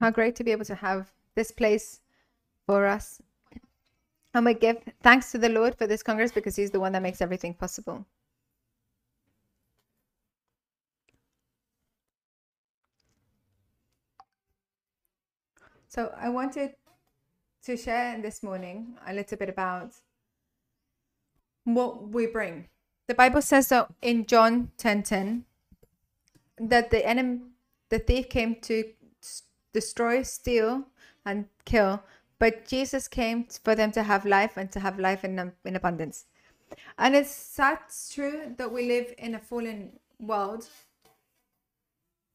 How great to be able to have this place for us. And we give thanks to the Lord for this Congress because He's the one that makes everything possible. So I wanted to share this morning a little bit about what we bring. The Bible says that in John 10:10 that the enemy the thief came to destroy, steal and kill, but Jesus came for them to have life and to have life in in abundance. And it's sad, true that we live in a fallen world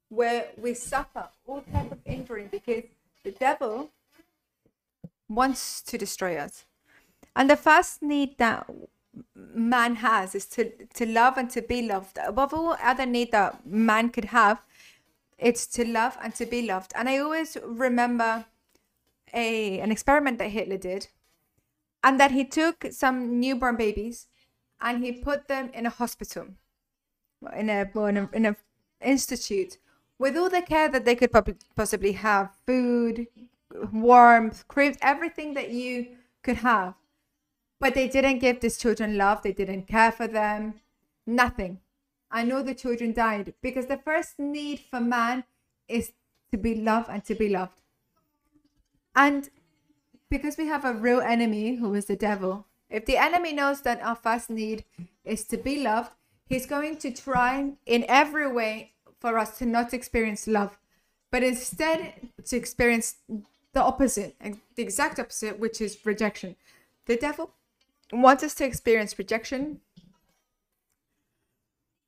where we suffer all type of injury because the devil wants to destroy us. And the first need that man has is to, to love and to be loved. Above all other need that man could have, it's to love and to be loved. And I always remember a an experiment that Hitler did, and that he took some newborn babies and he put them in a hospital, in a in a, in a institute with all the care that they could possibly have food, warmth, cribs, everything that you could have. But they didn't give these children love, they didn't care for them, nothing. I know the children died because the first need for man is to be loved and to be loved. And because we have a real enemy who is the devil, if the enemy knows that our first need is to be loved, he's going to try in every way for us to not experience love, but instead to experience the opposite, the exact opposite, which is rejection. The devil wants us to experience rejection.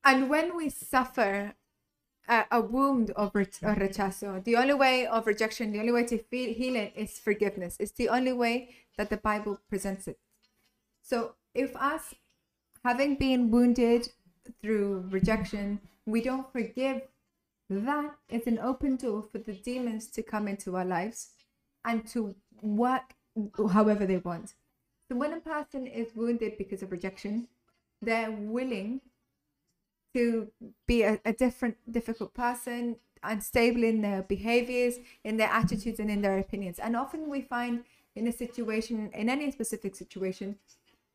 And when we suffer a, a wound of re- mm-hmm. rechazo, the only way of rejection, the only way to feel, heal it is forgiveness. It's the only way that the Bible presents it. So if us having been wounded through rejection, we don't forgive, that is an open door for the demons to come into our lives and to work however they want. So when a person is wounded because of rejection, they're willing to be a, a different, difficult person, unstable in their behaviors, in their attitudes, and in their opinions. And often we find in a situation, in any specific situation,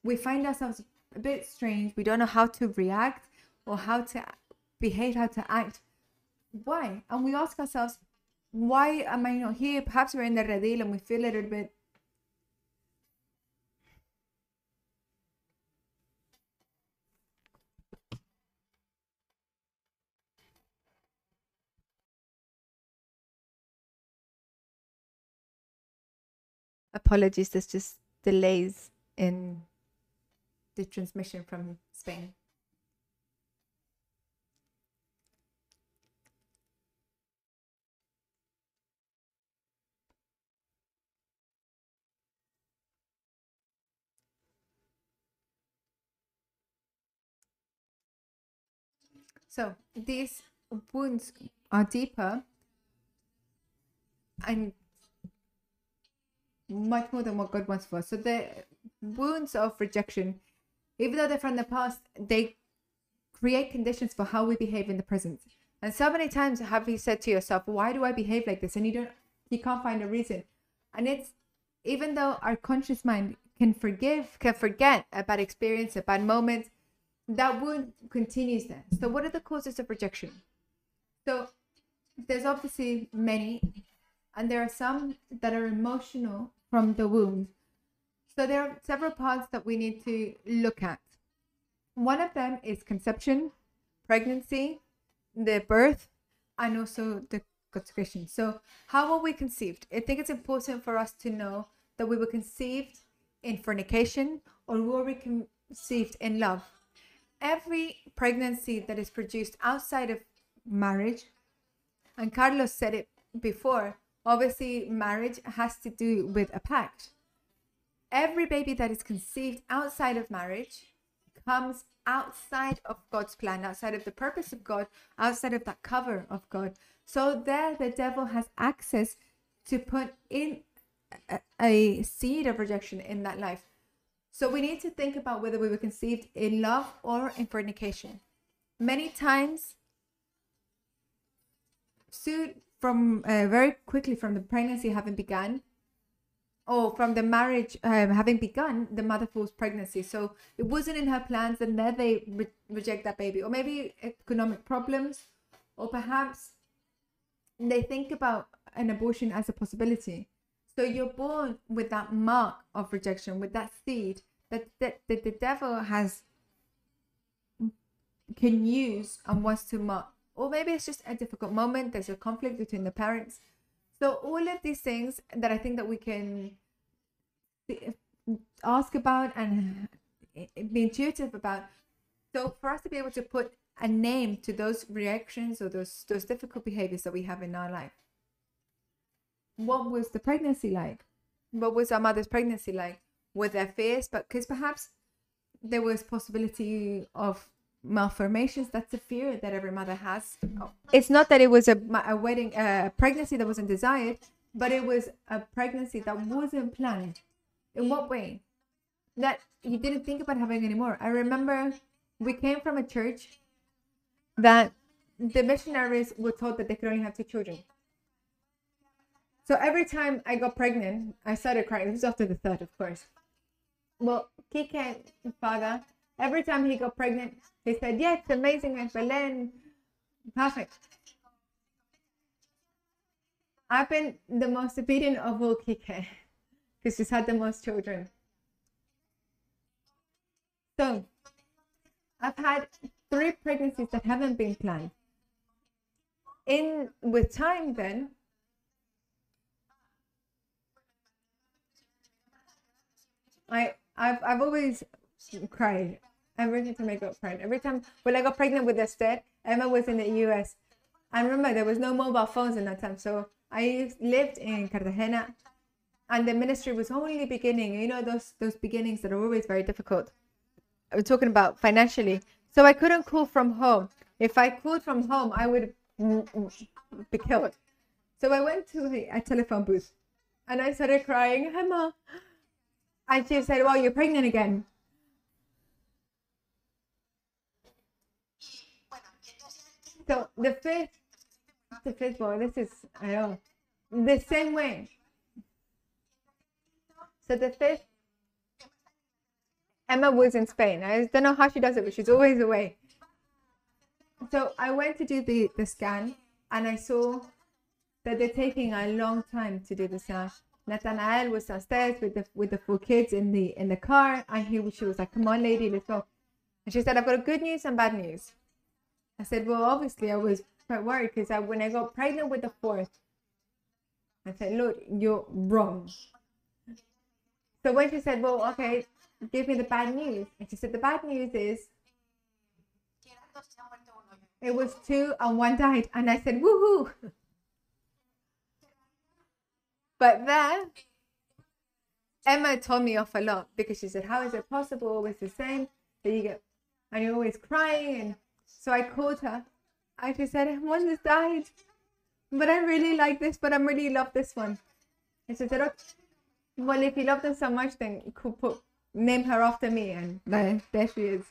we find ourselves a bit strange. We don't know how to react or how to behave, how to act. Why? And we ask ourselves, why am I not here? Perhaps we're in the redil and we feel a little bit Apologies, there's just delays in the transmission from Spain. So these wounds are deeper and much more than what God wants for us. So the wounds of rejection, even though they're from the past, they create conditions for how we behave in the present. And so many times have you said to yourself, why do I behave like this? And you don't you can't find a reason. And it's even though our conscious mind can forgive, can forget a bad experience, a bad moment, that wound continues there. So what are the causes of rejection? So there's obviously many, and there are some that are emotional from the wound. So there are several parts that we need to look at. One of them is conception, pregnancy, the birth, and also the consecration. So, how were we conceived? I think it's important for us to know that we were conceived in fornication or were we conceived in love. Every pregnancy that is produced outside of marriage, and Carlos said it before, Obviously, marriage has to do with a pact. Every baby that is conceived outside of marriage comes outside of God's plan, outside of the purpose of God, outside of that cover of God. So there, the devil has access to put in a, seed of rejection in that life. So we need to think about whether we were conceived in love or in fornication. Many times, from uh, very quickly from the pregnancy having begun or from the marriage um, having begun, the mother falls pregnancy. So it wasn't in her plans, and then they re- reject that baby, or maybe economic problems, or perhaps they think about an abortion as a possibility. So you're born with that mark of rejection, with that seed that, that, that the devil has can use and wants to mark. Or maybe it's just a difficult moment. There's a conflict between the parents. So all of these things that I think that we can ask about and be intuitive about. So for us to be able to put a name to those reactions or those those difficult behaviors that we have in our life. What was the pregnancy like? What was our mother's pregnancy like? Were there fears? But because perhaps there was possibility of malformations. That's a fear that every mother has. It's not that it was a, a wedding, a pregnancy that wasn't desired, but it was a pregnancy that wasn't planned. In what way? That you didn't think about having anymore. I remember we came from a church that the missionaries were told that they could only have two children. So every time I got pregnant, I started crying. This was after the third, of course. Well, Kike, father, every time he got pregnant, he said, Yeah, it's amazing, and Belen. Perfect. I've been the most obedient of all Kike because she's had the most children. So, I've had three pregnancies that haven't been planned. In with time, then I I've I've always cried. Every time I got pregnant, every time when I got pregnant with Esther, Emma was in the U.S. I remember there was no mobile phones in that time, so I lived in Cartagena, and the ministry was only beginning. You know those those beginnings that are always very difficult. I'm talking about financially. So I couldn't call from home. If I called from home, I would be killed. So I went to a telephone booth and I started crying, Emma. And she said, Well, you're pregnant again. So the fifth, the fifth boy, this is, I know, the same way. So the fifth Emma was in Spain. I don't know how she does it, but she's always away. So I went to do the, the scan and I saw that they're taking a long time to do the scan. Nathanael was downstairs with the with the four kids in the in the car, and he she was like, "Come on, lady, let's go." And she said, "I've got good news and bad news." I said, "Well, obviously, I was quite worried because I, when I got pregnant with the fourth, I said, look, you're wrong." So when she said, "Well, okay, give me the bad news. And she said, The bad news is it was two and one died. And I said, Woohoo! But then Emma told me off a lot because she said, How is it possible? Always the same that you get, and you're always crying. And so I called her. I just said, One just died. But I really like this, but I really love this one. And she said, okay. Well, if you love them so much, then you could put name her after me, and there, she is.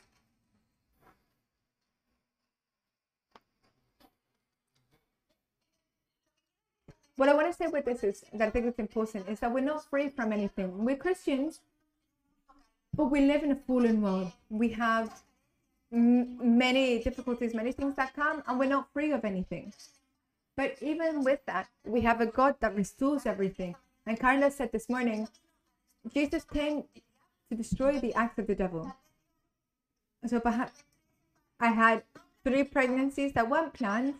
What I want to say with this is that I think it's important is that we're not free from anything. We're Christians, but we live in a fallen world. We have many difficulties, many things that come, and we're not free of anything. But even with that, we have a God that restores everything. And Carla said this morning, Jesus came to destroy the acts of the devil. So perhaps I had three pregnancies that weren't planned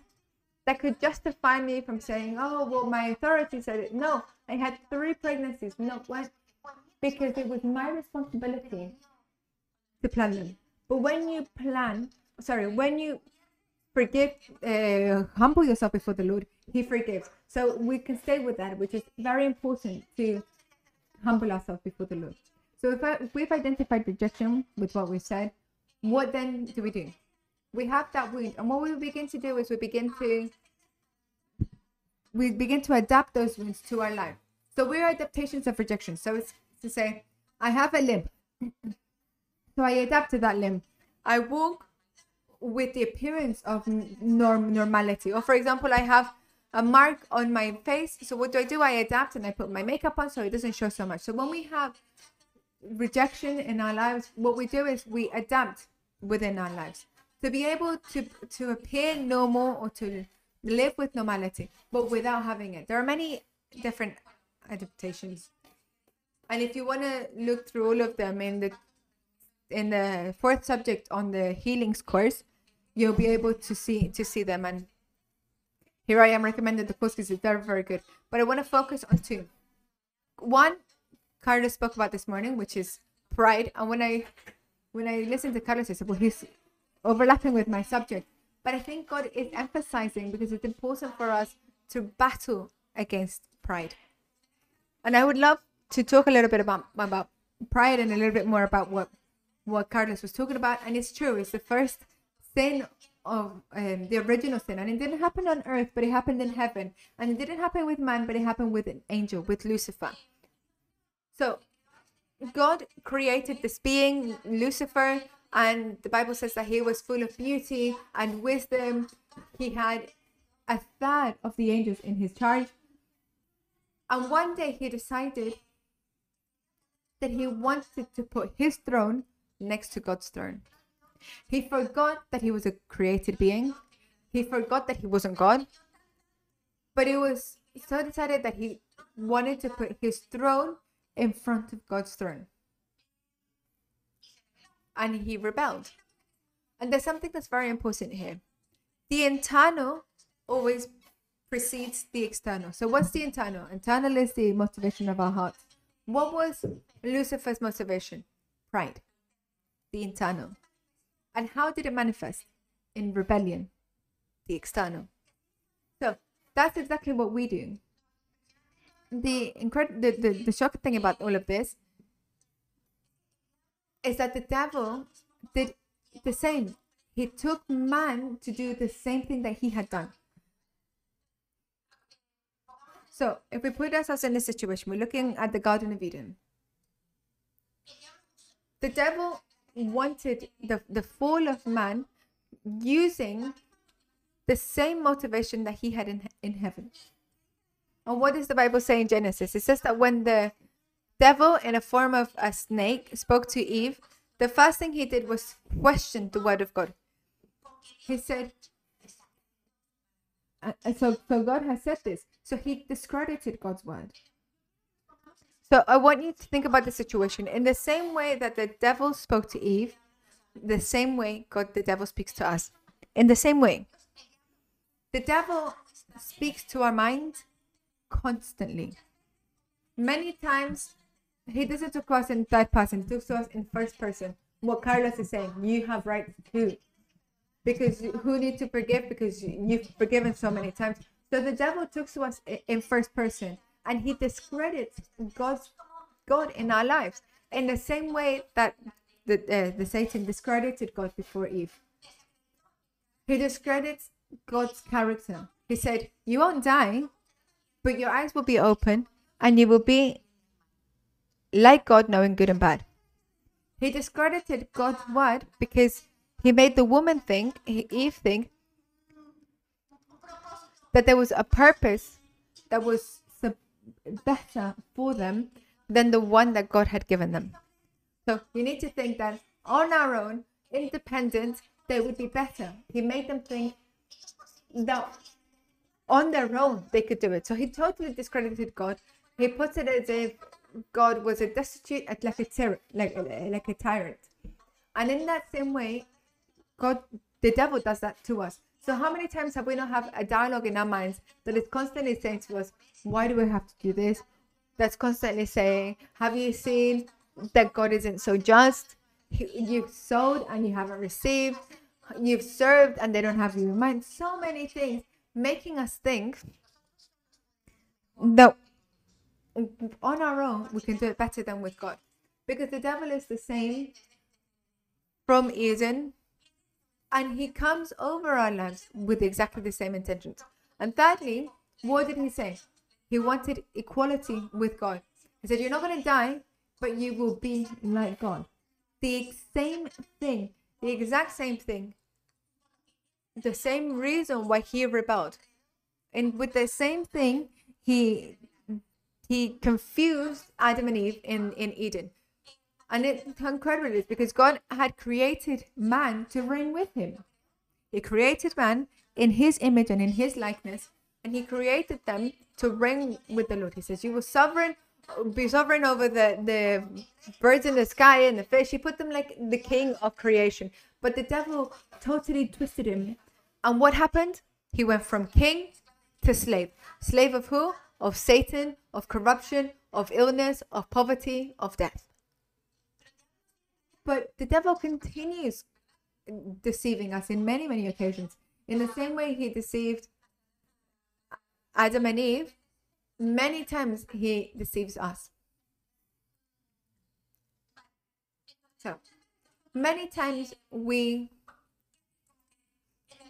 that could justify me from saying, oh, well, my authority said it. No, I had three pregnancies, not one, because it was my responsibility to plan them. But when you plan, sorry, when you forgive, uh, humble yourself before the Lord, He forgives. So we can stay with that, which is very important to humble ourselves before the Lord. So if, I, if we've identified rejection with what we said, what then do we do? We have that wound, and what we begin to do is we begin to we begin to adapt those wounds to our life. So we're adaptations of rejection. So it's to say, I have a limb, so I adapted that limb. I walk with the appearance of norm normality. Or for example, I have a mark on my face. So what do I do? I adapt and I put my makeup on so it doesn't show so much. So when we have rejection in our lives, what we do is we adapt within our lives to be able to to appear normal or to live with normality, but without having it. There are many different adaptations, and if you want to look through all of them in the in the fourth subject on the healings course, you'll be able to see to see them. And here I am recommending the course because very very good. But I want to focus on two. One, Carlos spoke about this morning, which is pride. And when I when I listened to Carlos, I said, well, he's overlapping with my subject. But I think God is emphasizing because it's important for us to battle against pride. And I would love to talk a little bit about about pride and a little bit more about what what Carlos was talking about. And it's true, it's the first sin of um, the original sin. And it didn't happen on earth, but it happened in heaven. And it didn't happen with man, but it happened with an angel, with Lucifer. So God created this being, Lucifer, and the Bible says that he was full of beauty and wisdom. He had a third of the angels in his charge. And one day he decided that he wanted to put his throne next to God's throne. He forgot that he was a created being. He forgot that he wasn't God. But it was so decided that he wanted to put his throne in front of God's throne and he rebelled. And there's something that's very important here. The internal always precedes the external. So, what's the internal? Internal is the motivation of our heart. What was Lucifer's motivation? Pride. The internal. And how did it manifest? In rebellion. The external. So, that's exactly what we do. The incredible, the, the, the shocking thing about all of this is that the devil did the same. He took man to do the same thing that he had done. So, if we put ourselves in this situation, we're looking at the Garden of Eden. The devil wanted the, the fall of man using the same motivation that he had in, in heaven. And what does the Bible say in Genesis? It says that when the devil in a form of a snake spoke to Eve, the first thing he did was question the word of God. He said, uh, so, so God has said this. So he discredited God's word. So I want you to think about the situation in the same way that the devil spoke to Eve, the same way God, the devil speaks to us. In the same way, the devil speaks to our mind constantly. Many times he doesn't talk to us in third person, talks to us in first person. What Carlos is saying, you have right to. Because who need to forgive? Because you've forgiven so many times. So the devil talks to us in first person and he discredits God's God in our lives in the same way that the, uh, the Satan discredited God before Eve. He discredits God's character. He said, You won't die, but your eyes will be open and you will be like God knowing good and bad. He discredited God's word because he made the woman think, Eve think, that there was a purpose that was better for them than the one that God had given them. So you need to think that on our own, independent, they would be better. He made them think that on their own they could do it. So he totally discredited God. He puts it as if God was a destitute, like a tyr- like like a tyrant, and in that same way, God, the devil, does that to us. So how many times have we not have a dialogue in our minds that is constantly saying to us, "Why do we have to do this?" That's constantly saying, "Have you seen that God isn't so just? You've sowed and you haven't received. You've served and they don't have you in mind." So many things making us think that on our own, we can do it better than with God. Because the devil is the same from Eden, and he comes over our lands with exactly the same intentions. And thirdly, what did he say? He wanted equality with God. He said, You're not going to die, but you will be like God. The same thing, the exact same thing, the same reason why he rebelled and with the same thing, he he confused Adam and Eve in in Eden. And it, how incredible it is because God had created man to reign with him. He created man in his image and in his likeness, and he created them to reign with the Lord. He says, You will sovereign be sovereign over the, the birds in the sky and the fish. He put them like the king of creation. But the devil totally twisted him. And what happened? He went from king to slave. Slave of who? Of Satan, of corruption, of illness, of poverty, of death. But the devil continues deceiving us in many, many occasions. In the same way he deceived Adam and Eve, many times he deceives us. So, many times we.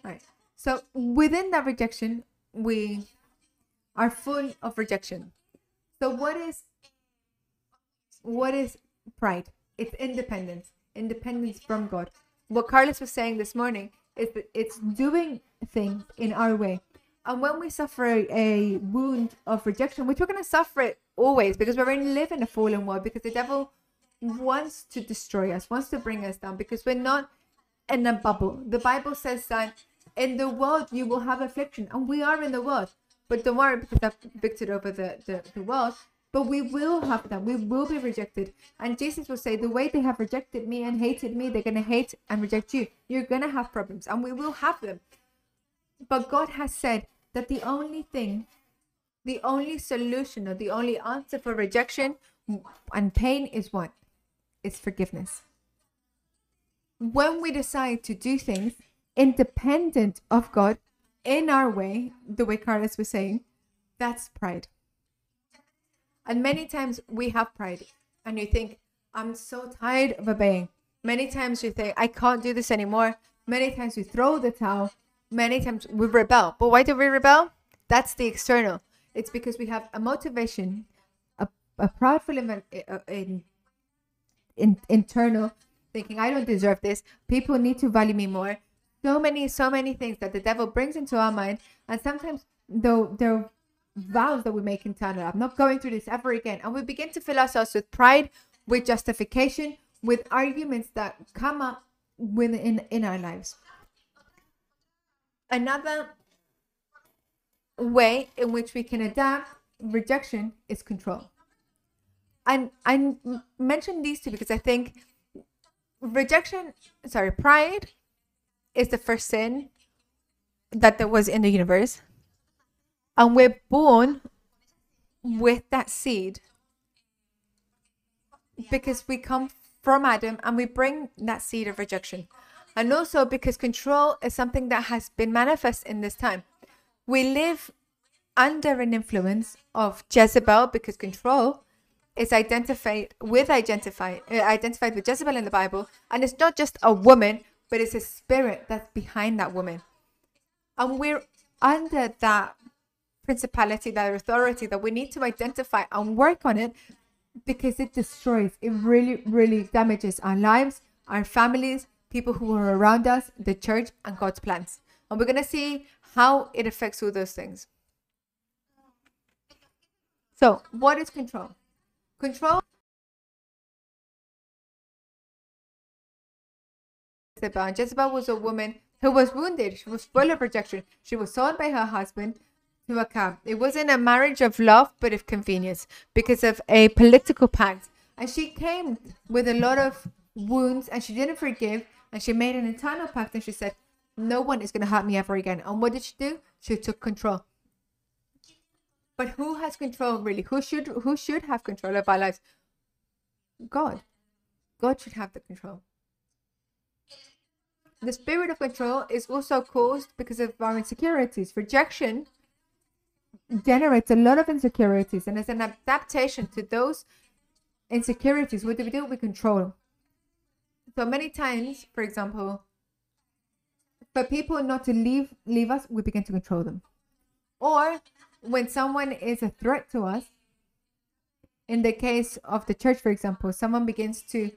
Right. So, within that rejection, we are full of rejection. So, what is what is pride? It's independence, independence from God. What Carlos was saying this morning is that it's mm-hmm. doing things in our way. And when we suffer a wound of rejection, which we're going to suffer it always because we're going to live in a fallen world, because the devil wants to destroy us, wants to bring us down, because we're not in a bubble. The Bible says that in the world you will have affliction, and we are in the world. But don't worry because I've victored over the, the, the world. But we will have them. We will be rejected. And Jesus will say, the way they have rejected me and hated me, they're going to hate and reject you. You're going to have problems, and we will have them. But God has said that the only thing, the only solution or the only answer for rejection and pain is what? It's forgiveness. When we decide to do things independent of God in our way, the way Carlos was saying, that's pride. And many times we have pride and you think, I'm so tired of obeying. Many times you think, I can't do this anymore. Many times we throw the towel many times we rebel. But why do we rebel? That's the external. It's because we have a motivation, a, a proudful in, in, in, internal thinking, I don't deserve this. People need to value me more. So many, so many things that the devil brings into our mind. And sometimes though there vows that we make internally. I'm not going through this ever again. And we begin to fill ourselves with pride, with justification, with arguments that come up within in our lives. Another way in which we can adapt rejection is control. And I mentioned these two because I think rejection, sorry, pride is the first sin that there was in the universe. And we're born with that seed. Because we come from Adam and we bring that seed of rejection. And also because control is something that has been manifest in this time. We live under an influence of Jezebel because control is identified with identify uh, identified with Jezebel in the Bible, and it's not just a woman, but it's a spirit that's behind that woman, and we're under that principality, that authority that we need to identify and work on it because it destroys, it really, really damages our lives, our families, people who are around us, the church, and God's plans. And we're going to see how it affects all those things. So, what is control? Control Jezebel. Jezebel was a woman who was wounded. She was full of rejection. She was sold by her husband to Ahab. It wasn't a marriage of love, but of convenience because of a political pact. And she came with a lot of wounds and she didn't forgive and she made an internal pact and she said, No one is going to hurt me ever again. And what did she do? She took control. But who has control really? Who should who should have control of our lives? God. God should have the control. The spirit of control is also caused because of our insecurities. Rejection generates a lot of insecurities, and as an adaptation to those insecurities, what do we do? We control. So many times, for example, for people not to leave leave us, we begin to control them. Or when someone is a threat to us, in the case of the church, for example, someone begins to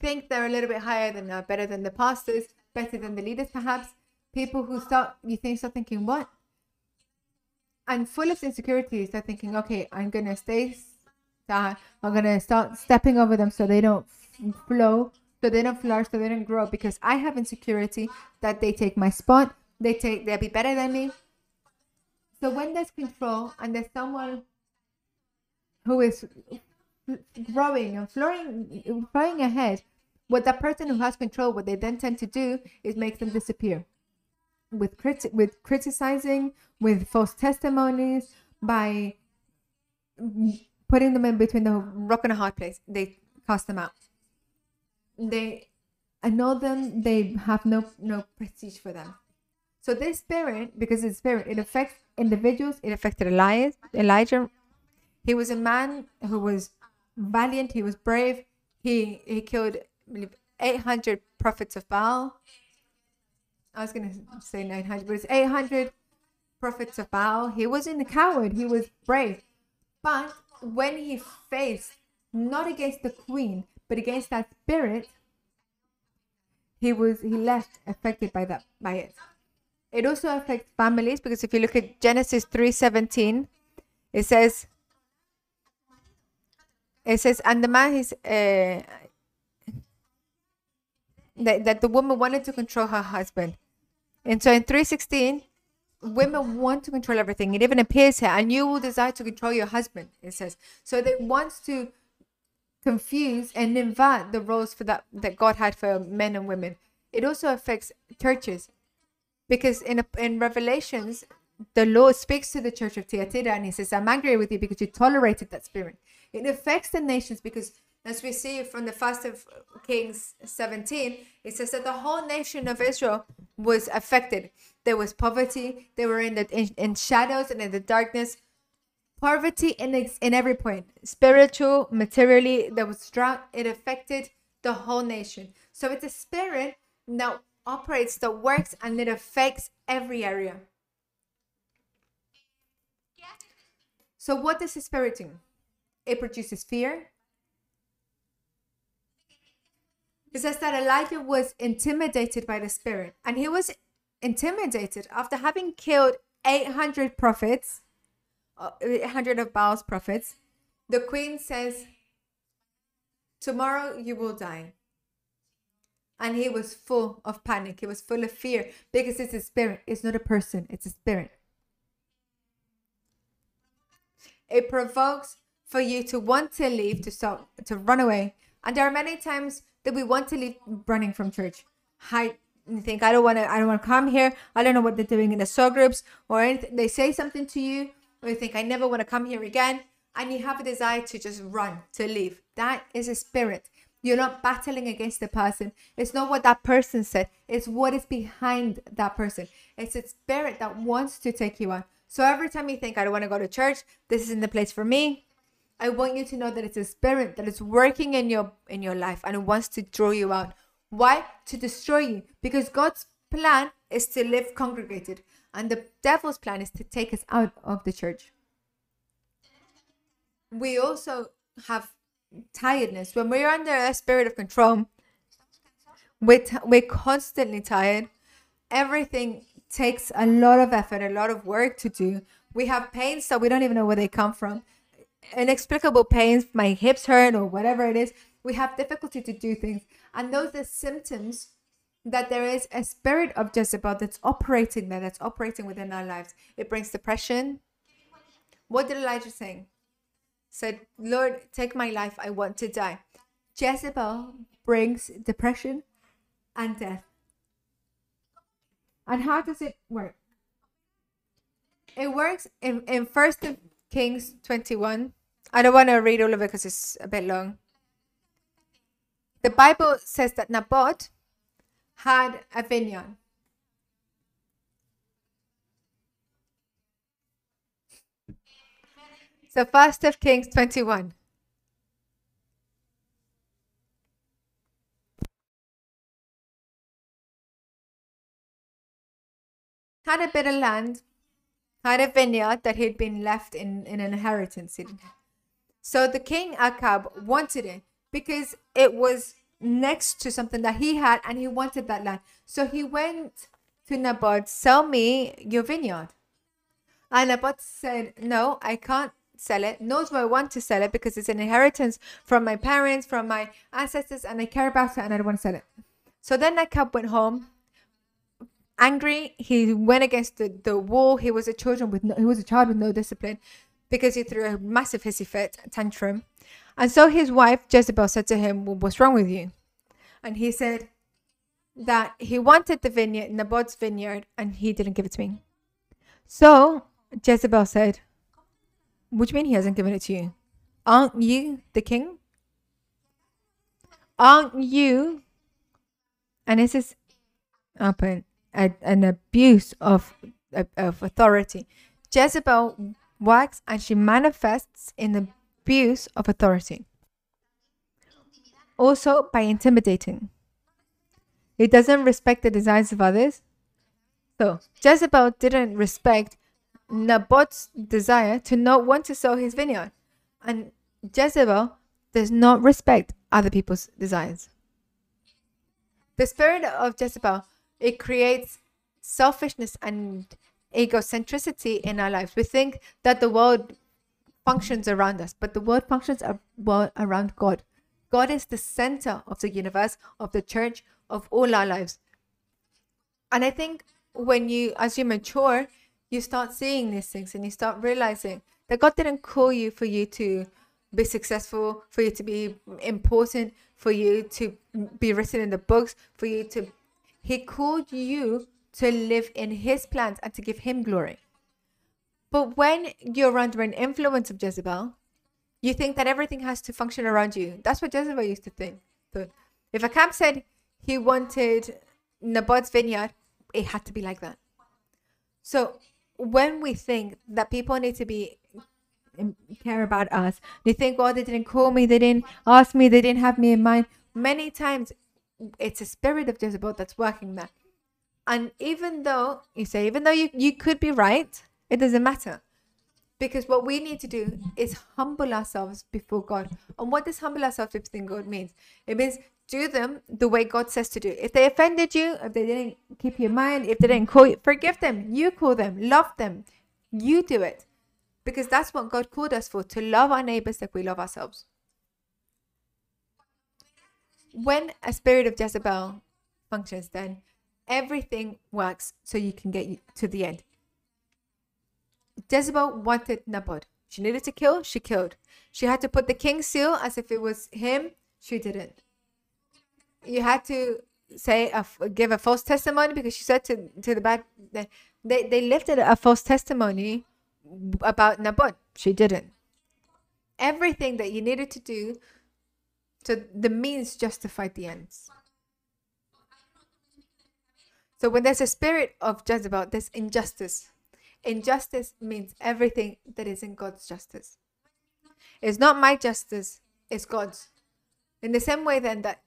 think they're a little bit higher than uh, better than the pastors, better than the leaders, perhaps. People who start, you think, start thinking, what? And full of insecurities, they're thinking, okay, I'm gonna stay down. I'm gonna start stepping over them so they don't flow, so they don't flourish, so they don't grow because I have insecurity that they take my spot. They take they'll be better than me. So when there's control and there's someone who is growing and flowing, flowing ahead, what that person who has control, what they then tend to do is make them disappear with criti- with criticizing, with false testimonies, by putting them in between the rock and a hard place. They cast them out. They annul them. They have no no prestige for them. So this spirit, because it's spirit, it affects individuals. It affected Elias, Elijah. He was a man who was valiant. He was brave. He he killed 800 prophets of Baal. I was going to say 900, but it's 800 prophets of Baal. He wasn't a coward, he was brave. But when he faced not against the queen, but against that spirit, he was he left affected by that by it. It also affects families because if you look at Genesis 3:17, it says it says and the man is uh, that, that the woman wanted to control her husband and so in 316, women want to control everything. It even appears here, and you will desire to control your husband, it says. So they want to confuse and invert the roles for that that God had for men and women. It also affects churches. Because in a, in Revelations, the Lord speaks to the church of Thyatira and he says, I'm angry with you because you tolerated that spirit. It affects the nations because as we see from the first of Kings 17, it says that the whole nation of Israel was affected. There was poverty. They were in the in, in shadows and in the darkness. Poverty in in every point, spiritual, materially. There was drought. It affected the whole nation. So it's a spirit that operates, that works, and it affects every area. So what does the spirit do? It produces fear, It says that Elijah was intimidated by the Spirit, and he was intimidated after having killed 800 prophets, uh, 800 of Baal's prophets. The queen says, Tomorrow you will die. And he was full of panic. He was full of fear because it's a spirit. It's not a person, it's a spirit. It provokes for you to want to leave, to stop, to run away. And there are many times that we want to leave running from church. You think I don't want to I don't want to come here. I don't know what they're doing in the cell groups or anything. They say something to you or you think I never want to come here again and you have a desire to just run, to leave. That is a spirit. You're not battling against the person. It's not what that person said. It's what is behind that person. It's a spirit that wants to take you on. So every time you think I don't want to go to church, this isn't the place for me. I want you to know that it's a spirit that is working in your in your life and it wants to draw you out. Why? To destroy you. Because God's plan is to live congregated, and the devil's plan is to take us out of the church. We also have tiredness. When we're under a spirit of control, we're, t- we're constantly tired. Everything takes a lot of effort, a lot of work to do. We have pains that we don't even know where they come from inexplicable pains, my hips hurt, or whatever it is, we have difficulty to do things. And those are symptoms that there is a spirit of Jezebel that's operating there, that's operating within our lives. It brings depression. What did Elijah say? Said, Lord, take my life. I want to die. Jezebel brings depression and death. And how does it work? It works in, in First Kings 21, I don't want to read all of it because it's a bit long. The Bible says that Naboth had a vineyard. So, First of Kings 21. Had a bit of land, a vineyard that he'd been left in, in an inheritance. So the king Ahab wanted it because it was next to something that he had and he wanted that land. So he went to Naboth, sell me your vineyard. And Naboth said, No, I can't sell it, nor do I want to sell it because it's an inheritance from my parents, from my ancestors, and I care about it and I don't want to sell it. So then Ahab went home. Angry, he went against the, the wall. He was a children with no, he was a child with no discipline because he threw a massive hissy fit tantrum. And so his wife Jezebel said to him, well, What's wrong with you? And he said that he wanted the vineyard, Naboth's vineyard, and he didn't give it to me. So Jezebel said, do you mean he hasn't given it to you? Aren't you the king? Aren't you? And this is open an abuse of, of authority. Jezebel works and she manifests in the abuse of authority. Also by intimidating. It doesn't respect the desires of others. So Jezebel didn't respect Naboth's desire to not want to sow his vineyard. And Jezebel does not respect other people's desires. The spirit of Jezebel, it creates selfishness and egocentricity in our lives. We think that the world functions around us, but the world functions around God. God is the center of the universe, of the church, of all our lives. And I think when you, as you mature, you start seeing these things and you start realizing that God didn't call you for you to be successful, for you to be important, for you to be written in the books, for you to. He called you to live in His plans and to give Him glory. But when you're under an influence of Jezebel, you think that everything has to function around you. That's what Jezebel used to think. So if Ahab said he wanted Naboth's vineyard, it had to be like that. So when we think that people need to be um, care about us, they think, oh, they didn't call me, they didn't ask me, they didn't have me in mind. Many times it's a spirit of Jezebel that's working there. And even though you say, even though you, you could be right, it doesn't matter. Because what we need to do is humble ourselves before God. And what does humble ourselves before God means? It means do them the way God says to do. If they offended you, if they didn't keep your mind, if they didn't call you, forgive them. You call them, love them. You do it. Because that's what God called us for to love our neighbors like we love ourselves. When a spirit of Jezebel functions, then everything works so you can get to the end. Jezebel wanted Naboth. She needed to kill, she killed. She had to put the king's seal as if it was him, she didn't. You had to say a, give a false testimony because she said to, to the bad they, they lifted a false testimony about Naboth. She didn't. Everything that you needed to do so the means justified the ends. So when there's a spirit of Jezebel, there's injustice. Injustice means everything that is in God's justice. It's not my justice, it's God's. In the same way, then, that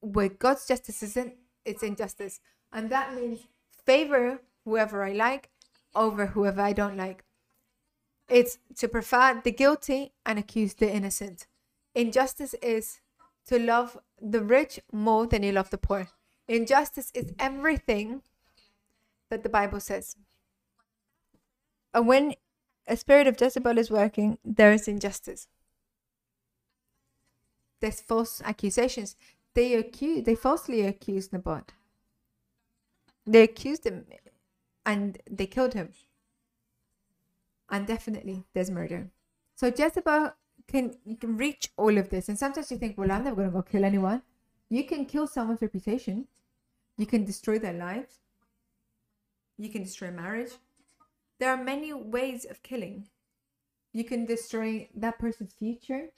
where God's justice isn't, it's injustice. And that means favor whoever I like over whoever I don't like. It's to prefer the guilty and accuse the innocent. Injustice is to love the rich more than you love the poor. Injustice is everything that the Bible says. And when a spirit of Jezebel is working, there is injustice. There's false accusations. They accuse, they falsely accused Naboth. They accused him and they killed him. And definitely there's murder. So Jezebel can, you can reach all of this. And sometimes you think, well, I'm never going to go kill anyone. You can kill someone's reputation. You can destroy their lives. You can destroy marriage. There are many ways of killing. You can destroy that person's future.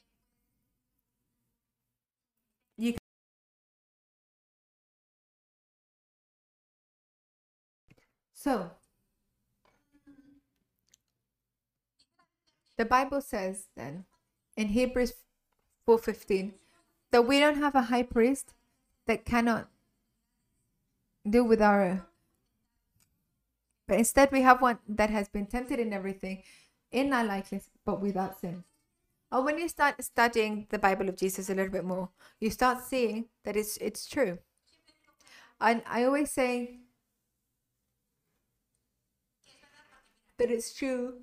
You can So, the Bible says then in Hebrews 4:15 that we don't have a high priest that cannot deal with our but instead, we have one that has been tempted in everything, in our likeness, but without sin. Or when you start studying the Bible of Jesus a little bit more, you start seeing that it's it's true. And I always say that it's true.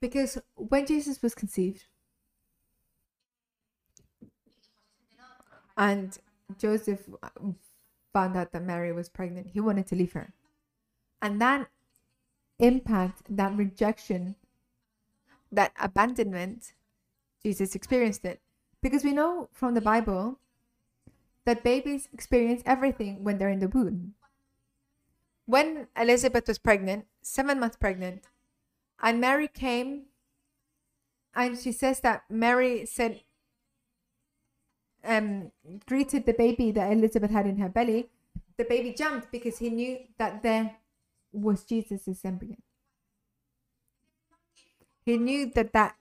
Because when Jesus was conceived and Joseph uh, found out that Mary was pregnant, he wanted to leave her. And that impact, that rejection, that abandonment, Jesus experienced it. Because we know from the Bible that babies experience everything when they're in the womb. When Elizabeth was pregnant, seven months pregnant, and Mary came, and she says that Mary said, um, greeted the baby that Elizabeth had in her belly. The baby jumped because he knew that there was Jesus' embryo. He knew that that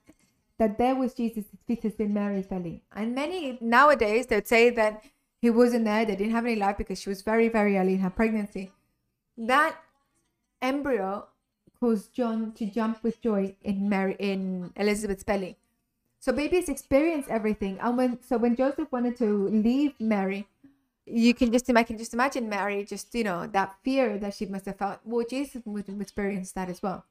that there was Jesus' fetus in Mary's belly. And many nowadays they'd say that he wasn't there, they didn't have any life because she was very, very early in her pregnancy. That embryo caused John to jump with joy in Mary in Elizabeth's belly. So babies experience everything. And when so when Joseph wanted to leave Mary, you can just imagine just imagine Mary just, you know, that fear that she must have felt. Well, Jesus would have experienced that as well.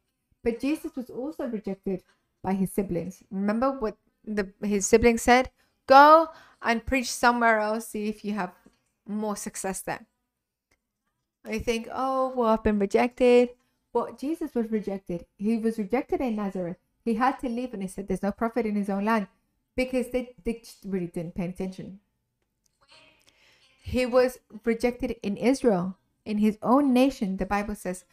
But Jesus was also rejected by his siblings. Remember what the his siblings said? Go and preach somewhere else, see if you have more success there. I think, oh, well, I've been rejected. Well, Jesus was rejected. He was rejected in Nazareth. He had to leave, and he said, There's no prophet in his own land because they, they really didn't pay attention. He was rejected in Israel, in his own nation. The Bible says,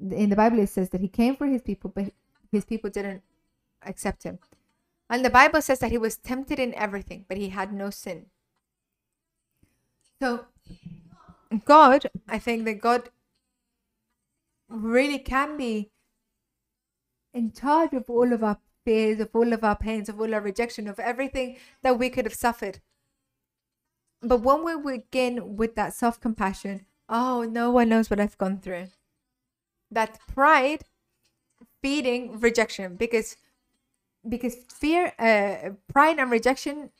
in the Bible, it says that he came for his people, but his people didn't accept him. And the Bible says that he was tempted in everything, but he had no sin. So, God, I think that God really can be in charge of all of our fears, of all of our pains, of all our rejection, of everything that we could have suffered. But when we begin with that self compassion, oh, no one knows what I've gone through. That pride feeding rejection because because fear uh, pride and rejection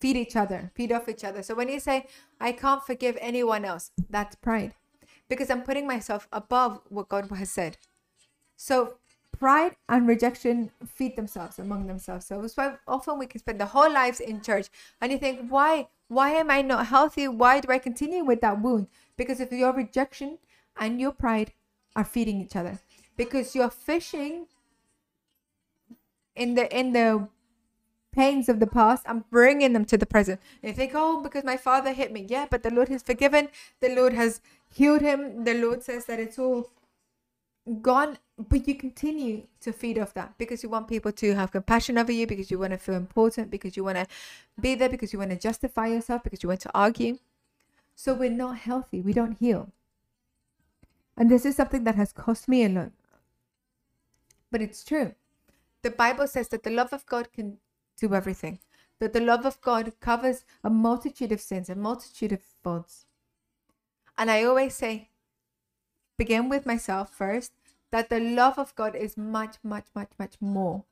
feed each other feed off each other so when you say i can't forgive anyone else that's pride because i'm putting myself above what god has said so pride and rejection feed themselves among themselves. So it's why often we can spend the whole lives in church and you think, why? Why am I not healthy? Why do I continue with that wound? Because if your rejection and your pride are feeding each other. Because you're fishing in the in the pains of the past and bringing them to the present. You think, oh, because my father hit me. Yeah, but the Lord has forgiven. The Lord has healed him. The Lord says that it's all gone but you continue to feed off that because you want people to have compassion over you because you want to feel important because you want to be there because you want to justify yourself because you want to argue. So we're not healthy we don't heal. And this is something that has cost me a lot. But it's true. The bible says that the love of god can do everything that the love of god covers a multitude of sins a multitude of faults and i always say begin with myself first that the love of God is much, much, much, much more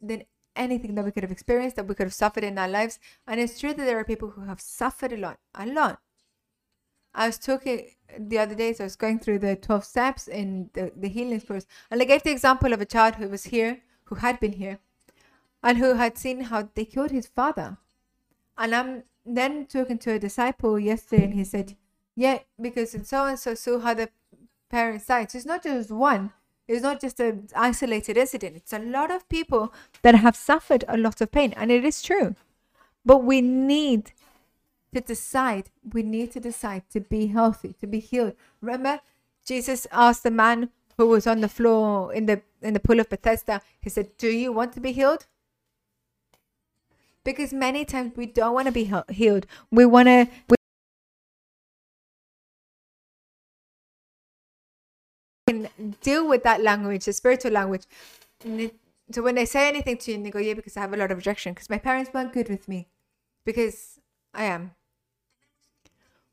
than anything that we could have experienced, that we could have suffered in our lives. And it's true that there are people who have suffered a lot, a lot. I was talking the other day, so I was going through the 12 steps in the, the healing course, and I gave the example of a child who was here, who had been here, and who had seen how they killed his father. And I'm then talking to a disciple yesterday, and he said, Yeah, because in so and so saw how the parents died. So it's not just one, it's not just an isolated incident. It's a lot of people that have suffered a lot of pain, and it is true. But we need to decide. We need to decide to be healthy, to be healed. Remember, Jesus asked the man who was on the floor in the in the pool of Bethesda. He said, "Do you want to be healed?" Because many times we don't want to be healed. We want to. Can deal with that language, the spiritual language. So when they say anything to you, and they go, "Yeah," because I have a lot of rejection, because my parents weren't good with me, because I am.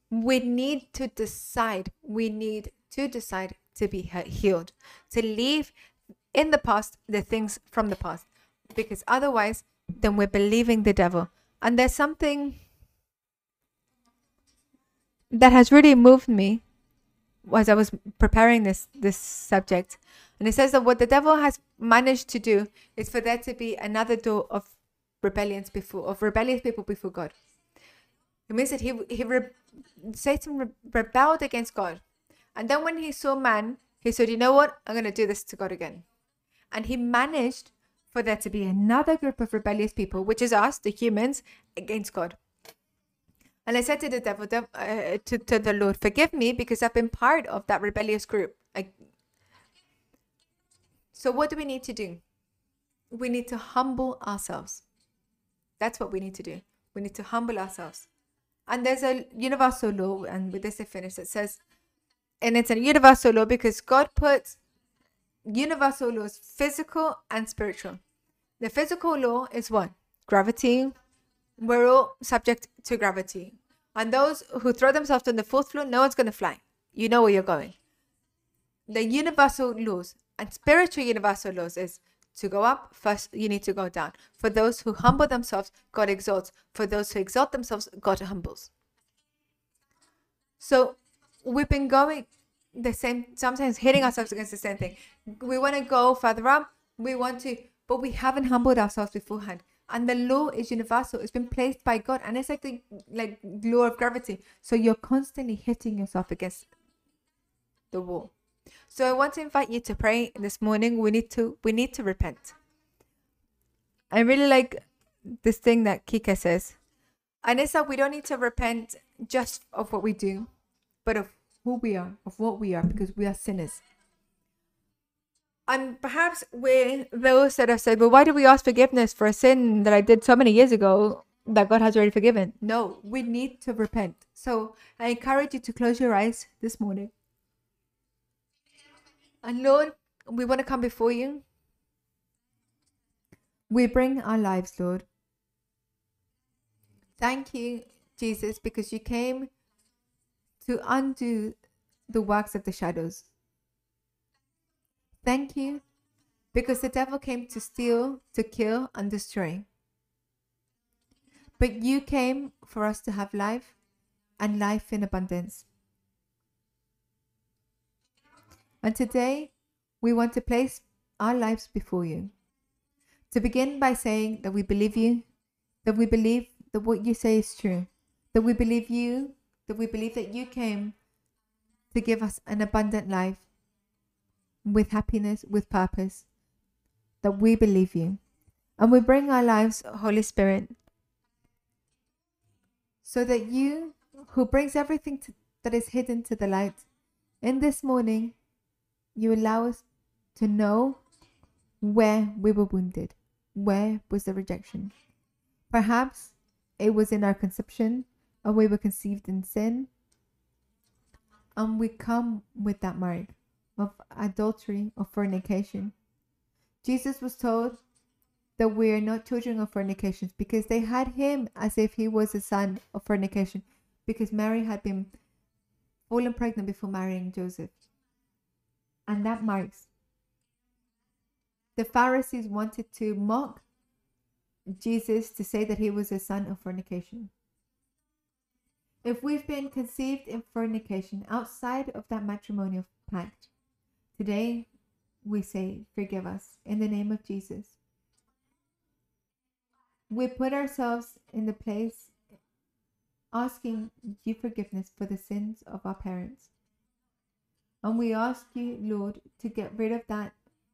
We need to decide. We need to decide to be healed, to leave in the past the things from the past, because otherwise, then we're believing the devil. And there's something that has really moved me as I was preparing this this subject, and it says that what the devil has managed to do is for there to be another door of rebellions before of rebellious people before God. It means that he he re, Satan re, rebelled against God, and then when he saw man, he said, "You know what? I'm going to do this to God again," and he managed for there to be another group of rebellious people, which is us, the humans, against God. And I said to the devil, uh, to, to the Lord, forgive me because I've been part of that rebellious group. I... So, what do we need to do? We need to humble ourselves. That's what we need to do. We need to humble ourselves. And there's a universal law, and with this I finish, it says, and it's a universal law because God puts universal laws, physical and spiritual. The physical law is what? Gravity, we're all subject to gravity. And those who throw themselves on the fourth floor, no one's going to fly. You know where you're going. The universal laws and spiritual universal laws is to go up, first you need to go down. For those who humble themselves, God exalts. For those who exalt themselves, God humbles. So we've been going the same, sometimes hitting ourselves against the same thing. We want to go further up, we want to, but we haven't humbled ourselves beforehand and the law is universal. It's been placed by god and it's like the like law of gravity. So you're constantly hitting yourself against the wall. So i want to invite you to pray this morning. We need to we need to repent. I really like this thing that kika says. And it's that we don't need to repent just of what we do but of who we are of what we are because we are sinners and perhaps with those that have said, well, why do we ask forgiveness for a sin that I did so many years ago that God has already forgiven? No, we need to repent. So I encourage you to close your eyes this morning. And Lord, we want to come before you. We bring our lives, Lord. Thank you, Jesus, because you came to undo the works of the shadows. Thank you, because the devil came to steal, to kill, and destroy. But you came for us to have life and life in abundance. And today, we want to place our lives before you. To begin by saying that we believe you, that we believe that what you say is true, that we believe you, that we believe that you came to give us an abundant life with happiness, with purpose, that we believe you. And we bring our lives, Holy Spirit, so that you, who brings everything to, that is hidden to the light, in this morning, you allow us to know where we were wounded, where was the rejection. Perhaps it was in our conception, or we were conceived in sin, and we come with that mark of adultery or fornication. Jesus was told that we are not children of fornications because they had him as if he was a son of fornication because Mary had been fallen pregnant before marrying Joseph. And that marks. The Pharisees wanted to mock Jesus to say that he was a son of fornication. If we've been conceived in fornication outside of that matrimonial pact, Today, we say, Forgive us in the name of Jesus. We put ourselves in the place asking you forgiveness for the sins of our parents. And we ask you, Lord, to get rid of that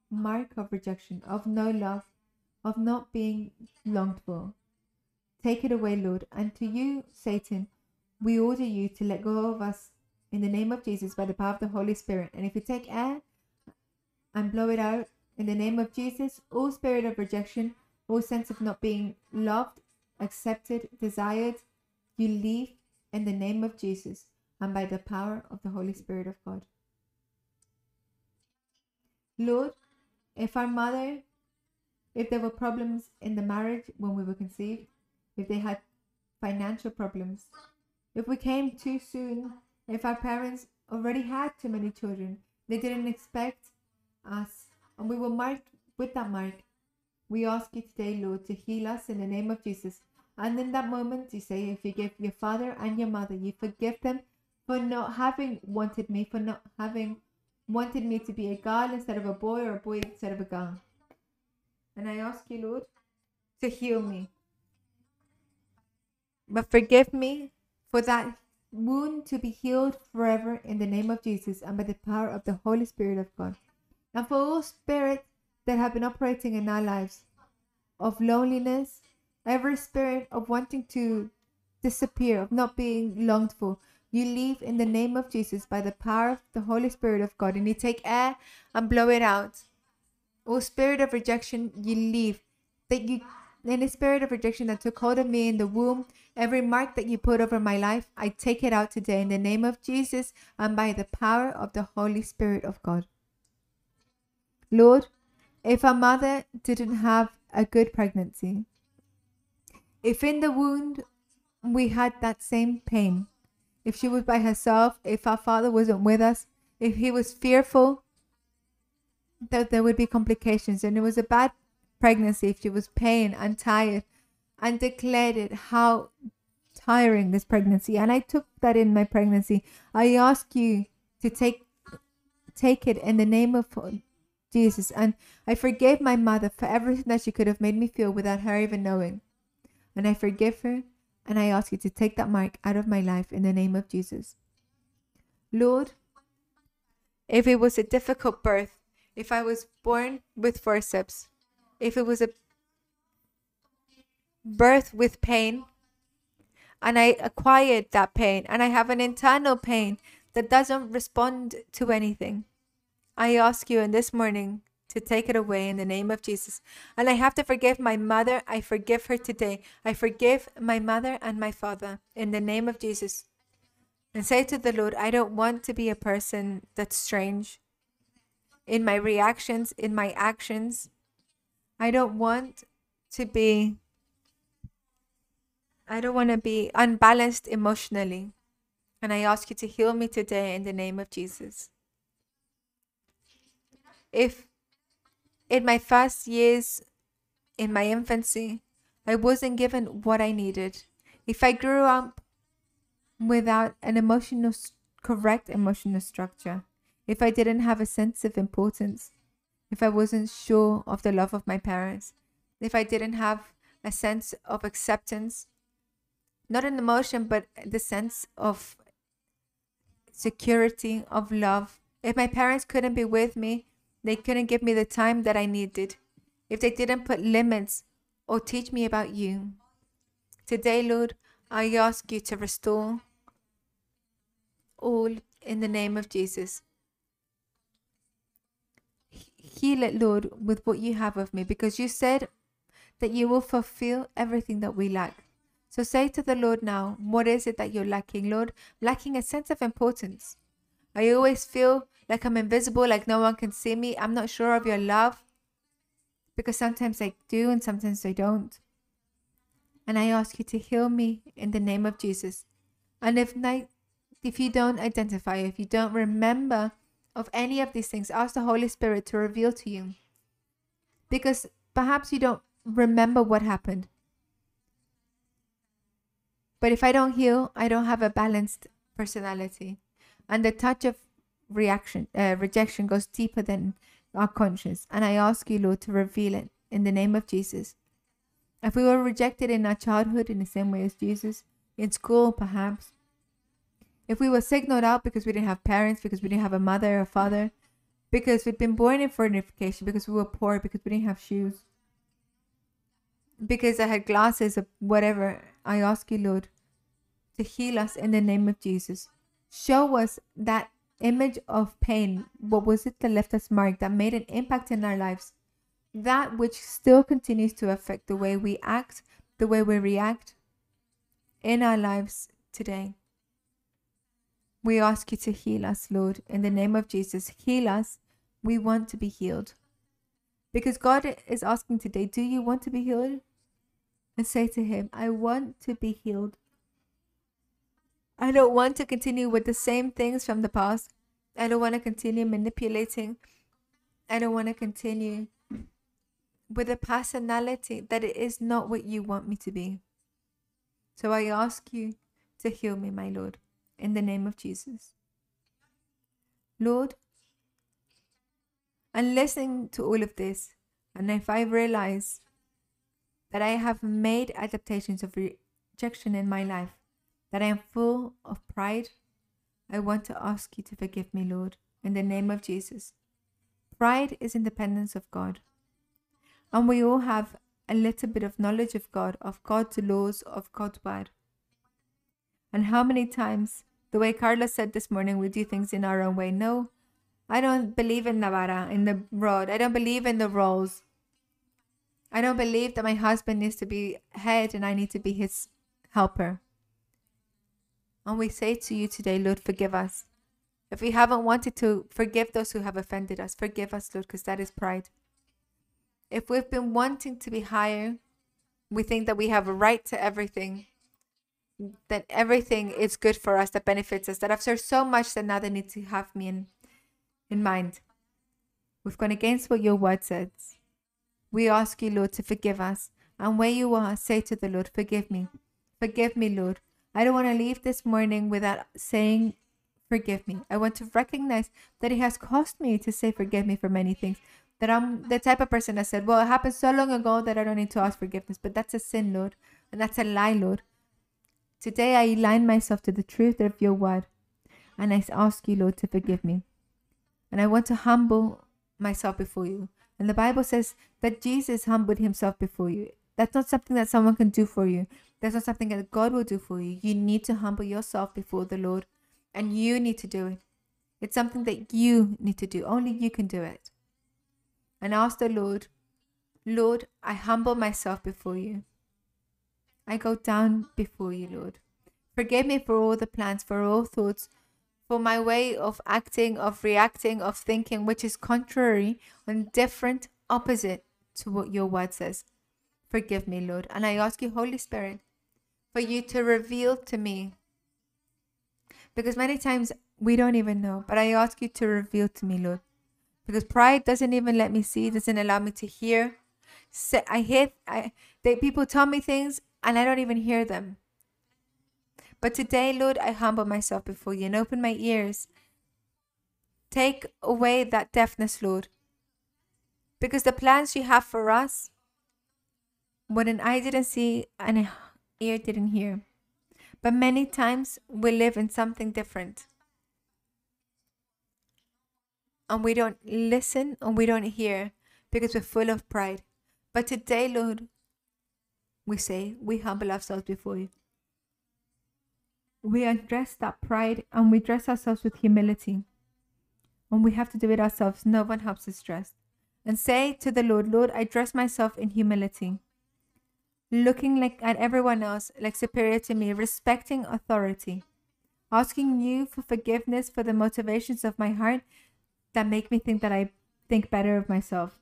mark of rejection, of no love, of not being longed for. Take it away, Lord. And to you, Satan, we order you to let go of us in the name of Jesus by the power of the Holy Spirit. And if you take air, and blow it out. In the name of Jesus, all spirit of rejection, all sense of not being loved, accepted, desired, you leave in the name of Jesus and by the power of the Holy Spirit of God. Lord, if our mother, if there were problems in the marriage when we were conceived, if they had financial problems, if we came too soon, if our parents already had too many children, they didn't expect us, and we were marked with that mark. We ask you today, Lord, to heal us in the name of Jesus. And in that moment, you say, if you give your father and your mother, you forgive them for not having wanted me, for not having wanted me to be a girl instead of a boy or a boy instead of a girl. And I ask you, Lord, to heal me. But forgive me for that wound to be healed forever in the name of Jesus and by the power of the Holy Spirit of God. And for all spirits that have been operating in our lives of loneliness, every spirit of wanting to disappear, of not being longed for, you leave in the name of Jesus by the power of the Holy Spirit of God. And you take air and blow it out. Oh, spirit of rejection, you leave. That you any spirit of rejection that took hold of me in the womb, every mark that you put over my life, I take it out today in the name of Jesus and by the power of the Holy Spirit of God. Lord, if our mother didn't have a good pregnancy, if in the wound we had that same pain, if she was by herself, if our father wasn't with us, if he was fearful that there would be complications and it was a bad pregnancy, if she was pain and tired and declared it how tiring this pregnancy and I took that in my pregnancy. I ask you to take take it in the name of Jesus and I forgave my mother for everything that she could have made me feel without her even knowing. And I forgive her and I ask you to take that mark out of my life in the name of Jesus. Lord, if it was a difficult birth, if I was born with forceps, if it was a birth with pain, and I acquired that pain, and I have an internal pain that doesn't respond to anything, I ask you in this morning to take it away in the name of Jesus. And I have to forgive my mother. I forgive her today. I forgive my mother and my father in the name of Jesus. And say to the Lord, I don't want to be a person that's strange in my reactions, in my actions. I don't want to be I don't want to be unbalanced emotionally. And I ask you to heal me today in the name of Jesus. If in my first years in my infancy, I wasn't given what I needed. If I grew up without an emotional, correct emotional structure, if I didn't have a sense of importance, if I wasn't sure of the love of my parents, if I didn't have a sense of acceptance, not an emotion, but the sense of security, of love. If my parents couldn't be with me, they couldn't give me the time that I needed. If they didn't put limits or teach me about you. Today, Lord, I ask you to restore all in the name of Jesus. Heal it, Lord, with what you have of me, because you said that you will fulfill everything that we lack. So say to the Lord now, what is it that you're lacking, Lord? lacking a sense of importance. I always feel like I'm invisible, like no one can see me. I'm not sure of your love because sometimes I do and sometimes I don't. And I ask you to heal me in the name of Jesus. And if not, if you don't identify, if you don't remember of any of these things, ask the Holy Spirit to reveal to you. Because perhaps you don't remember what happened. But if I don't heal, I don't have a balanced personality. And the touch of reaction, uh, rejection goes deeper than our conscience. And I ask you, Lord, to reveal it in the name of Jesus. If we were rejected in our childhood in the same way as Jesus, in school perhaps, if we were signaled out because we didn't have parents, because we didn't have a mother or a father, because we'd been born in fornication, because we were poor, because we didn't have shoes, because I had glasses or whatever, I ask you, Lord, to heal us in the name of Jesus. Show us that image of pain, what was it that left us marked, that made an impact in our lives? That which still continues to affect the way we act, the way we react in our lives today. We ask you to heal us, Lord, in the name of Jesus. Heal us. We want to be healed. Because God is asking today, Do you want to be healed? And say to Him, I want to be healed. I don't want to continue with the same things from the past. I don't want to continue manipulating. I don't want to continue with a personality that it is not what you want me to be. So I ask you to heal me, my Lord, in the name of Jesus. Lord, and listening to all of this, and if I realize that I have made adaptations of rejection in my life, that I am full of pride, I want to ask you to forgive me, Lord, in the name of Jesus. Pride is independence of God. And we all have a little bit of knowledge of God, of God's laws, of God's word. And how many times, the way Carla said this morning, we do things in our own way. No, I don't believe in Navara, in the rod. I don't believe in the roles. I don't believe that my husband needs to be head and I need to be his helper. And we say to you today, Lord, forgive us. If we haven't wanted to forgive those who have offended us, forgive us, Lord, because that is pride. If we've been wanting to be higher, we think that we have a right to everything, that everything is good for us, that benefits us, that I've served so much that now they need to have me in, in mind. We've gone against what your word says. We ask you, Lord, to forgive us. And where you are, say to the Lord, Forgive me. Forgive me, Lord. I don't want to leave this morning without saying, Forgive me. I want to recognize that it has cost me to say, Forgive me for many things. That I'm the type of person that said, Well, it happened so long ago that I don't need to ask forgiveness. But that's a sin, Lord. And that's a lie, Lord. Today I align myself to the truth of your word. And I ask you, Lord, to forgive me. And I want to humble myself before you. And the Bible says that Jesus humbled himself before you. That's not something that someone can do for you. That's not something that God will do for you. You need to humble yourself before the Lord and you need to do it. It's something that you need to do. Only you can do it. And ask the Lord, Lord, I humble myself before you. I go down before you, Lord. Forgive me for all the plans, for all thoughts, for my way of acting, of reacting, of thinking, which is contrary and different, opposite to what your word says. Forgive me, Lord. And I ask you, Holy Spirit, for you to reveal to me. Because many times we don't even know, but I ask you to reveal to me, Lord. Because pride doesn't even let me see, doesn't allow me to hear. I hear, I, they, people tell me things and I don't even hear them. But today, Lord, I humble myself before you and open my ears. Take away that deafness, Lord. Because the plans you have for us, an eye didn't see and an ear didn't hear. But many times we live in something different. And we don't listen and we don't hear because we're full of pride. But today, Lord, we say, we humble ourselves before you we address that pride and we dress ourselves with humility. And we have to do it ourselves. No one helps us dress. And say to the Lord, Lord, I dress myself in humility. Looking like at everyone else like superior to me, respecting authority. Asking you for forgiveness for the motivations of my heart that make me think that I think better of myself.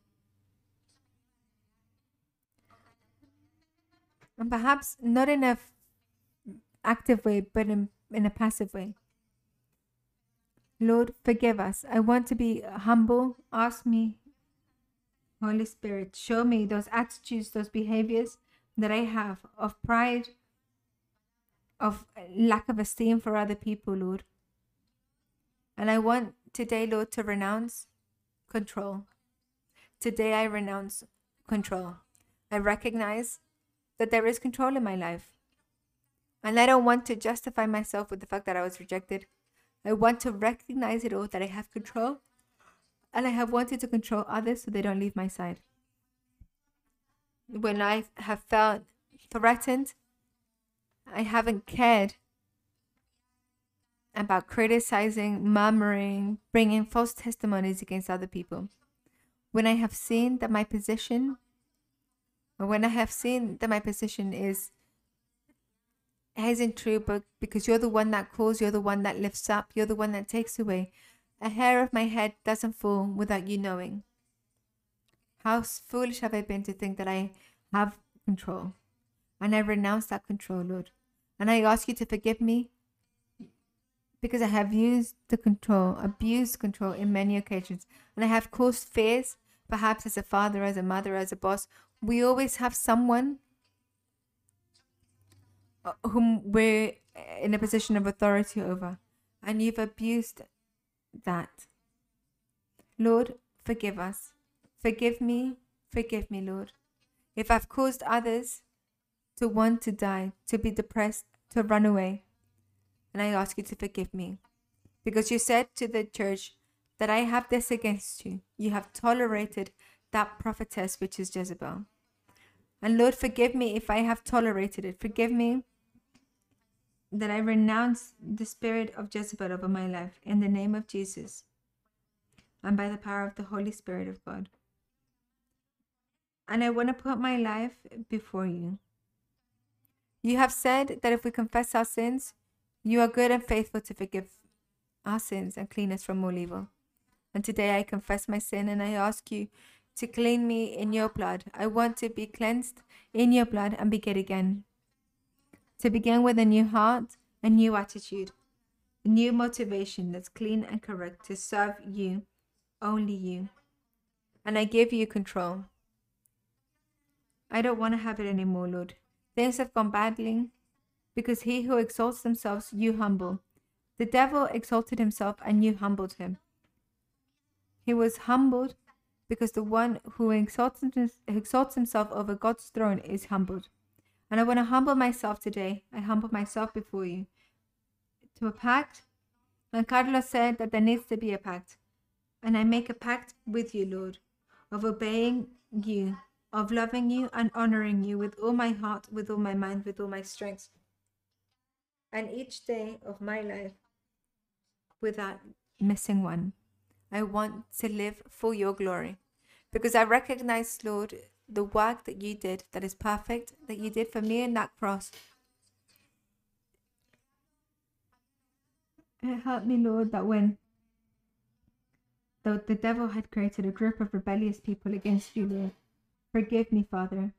And perhaps not in enough active way, but in, in a passive way. Lord, forgive us. I want to be humble. Ask me, Holy Spirit, show me those attitudes, those behaviors that I have of pride, of lack of esteem for other people, Lord. And I want today, Lord, to renounce control. Today, I renounce control. I recognize that there is control in my life. And I don't want to justify myself with the fact that I was rejected. I want to recognize it all that I have control. And I have wanted to control others so they don't leave my side. When I have felt threatened, I haven't cared about criticizing, murmuring, bringing false testimonies against other people. When I have seen that my position, or when I have seen that my position is isn't true, but because you're the one that calls, you're the one that lifts up, you're the one that takes away. A hair of my head doesn't fall without you knowing. How foolish have I been to think that I have control? And I renounce that control, Lord. And I ask you to forgive me because I have used the control, abused control in many occasions. And I have caused fears, perhaps as a father, as a mother, as a boss. We always have someone uh, whom we're in a position of authority over, and you've abused that. Lord, forgive us. Forgive me, forgive me, Lord. If I've caused others to want to die, to be depressed, to run away, and I ask you to forgive me. Because you said to the church that I have this against you. You have tolerated that prophetess, which is Jezebel. And Lord, forgive me if I have tolerated it. Forgive me that I renounce the spirit of Jezebel over my life in the name of Jesus and by the power of the Holy Spirit of God. And I want to put my life before you. You have said that if we confess our sins, you are good and faithful to forgive our sins and clean us from all evil. And today I confess my sin and I ask you to clean me in your blood. I want to be cleansed in your blood and begin again. To begin with a new heart, a new attitude, a new motivation that's clean and correct to serve you, only you. And I give you control. I don't want to have it anymore, Lord. Things have gone badly because he who exalts themselves, you humble. The devil exalted himself and you humbled him. He was humbled because the one who exalts, exalts himself over God's throne is humbled. And I want to humble myself today. I humble myself before you to a pact. And Carlos said that there needs to be a pact. And I make a pact with you, Lord, of obeying you, of loving you and honoring you with all my heart, with all my mind, with all my strength. And each day of my life without missing one. I want to live for your glory because I recognize, Lord, the work that you did that is perfect, that you did for me in that cross. It helped me, Lord, that when the, the devil had created a group of rebellious people against you, Lord, forgive me, Father,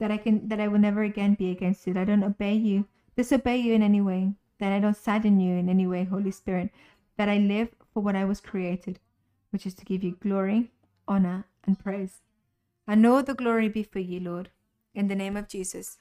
that I can that I will never again be against you. That I don't obey you, disobey you in any way. That I don't sadden you in any way, Holy Spirit. That I live for what I was created which is to give you glory, honor, and praise. And all the glory be for you, Lord, in the name of Jesus.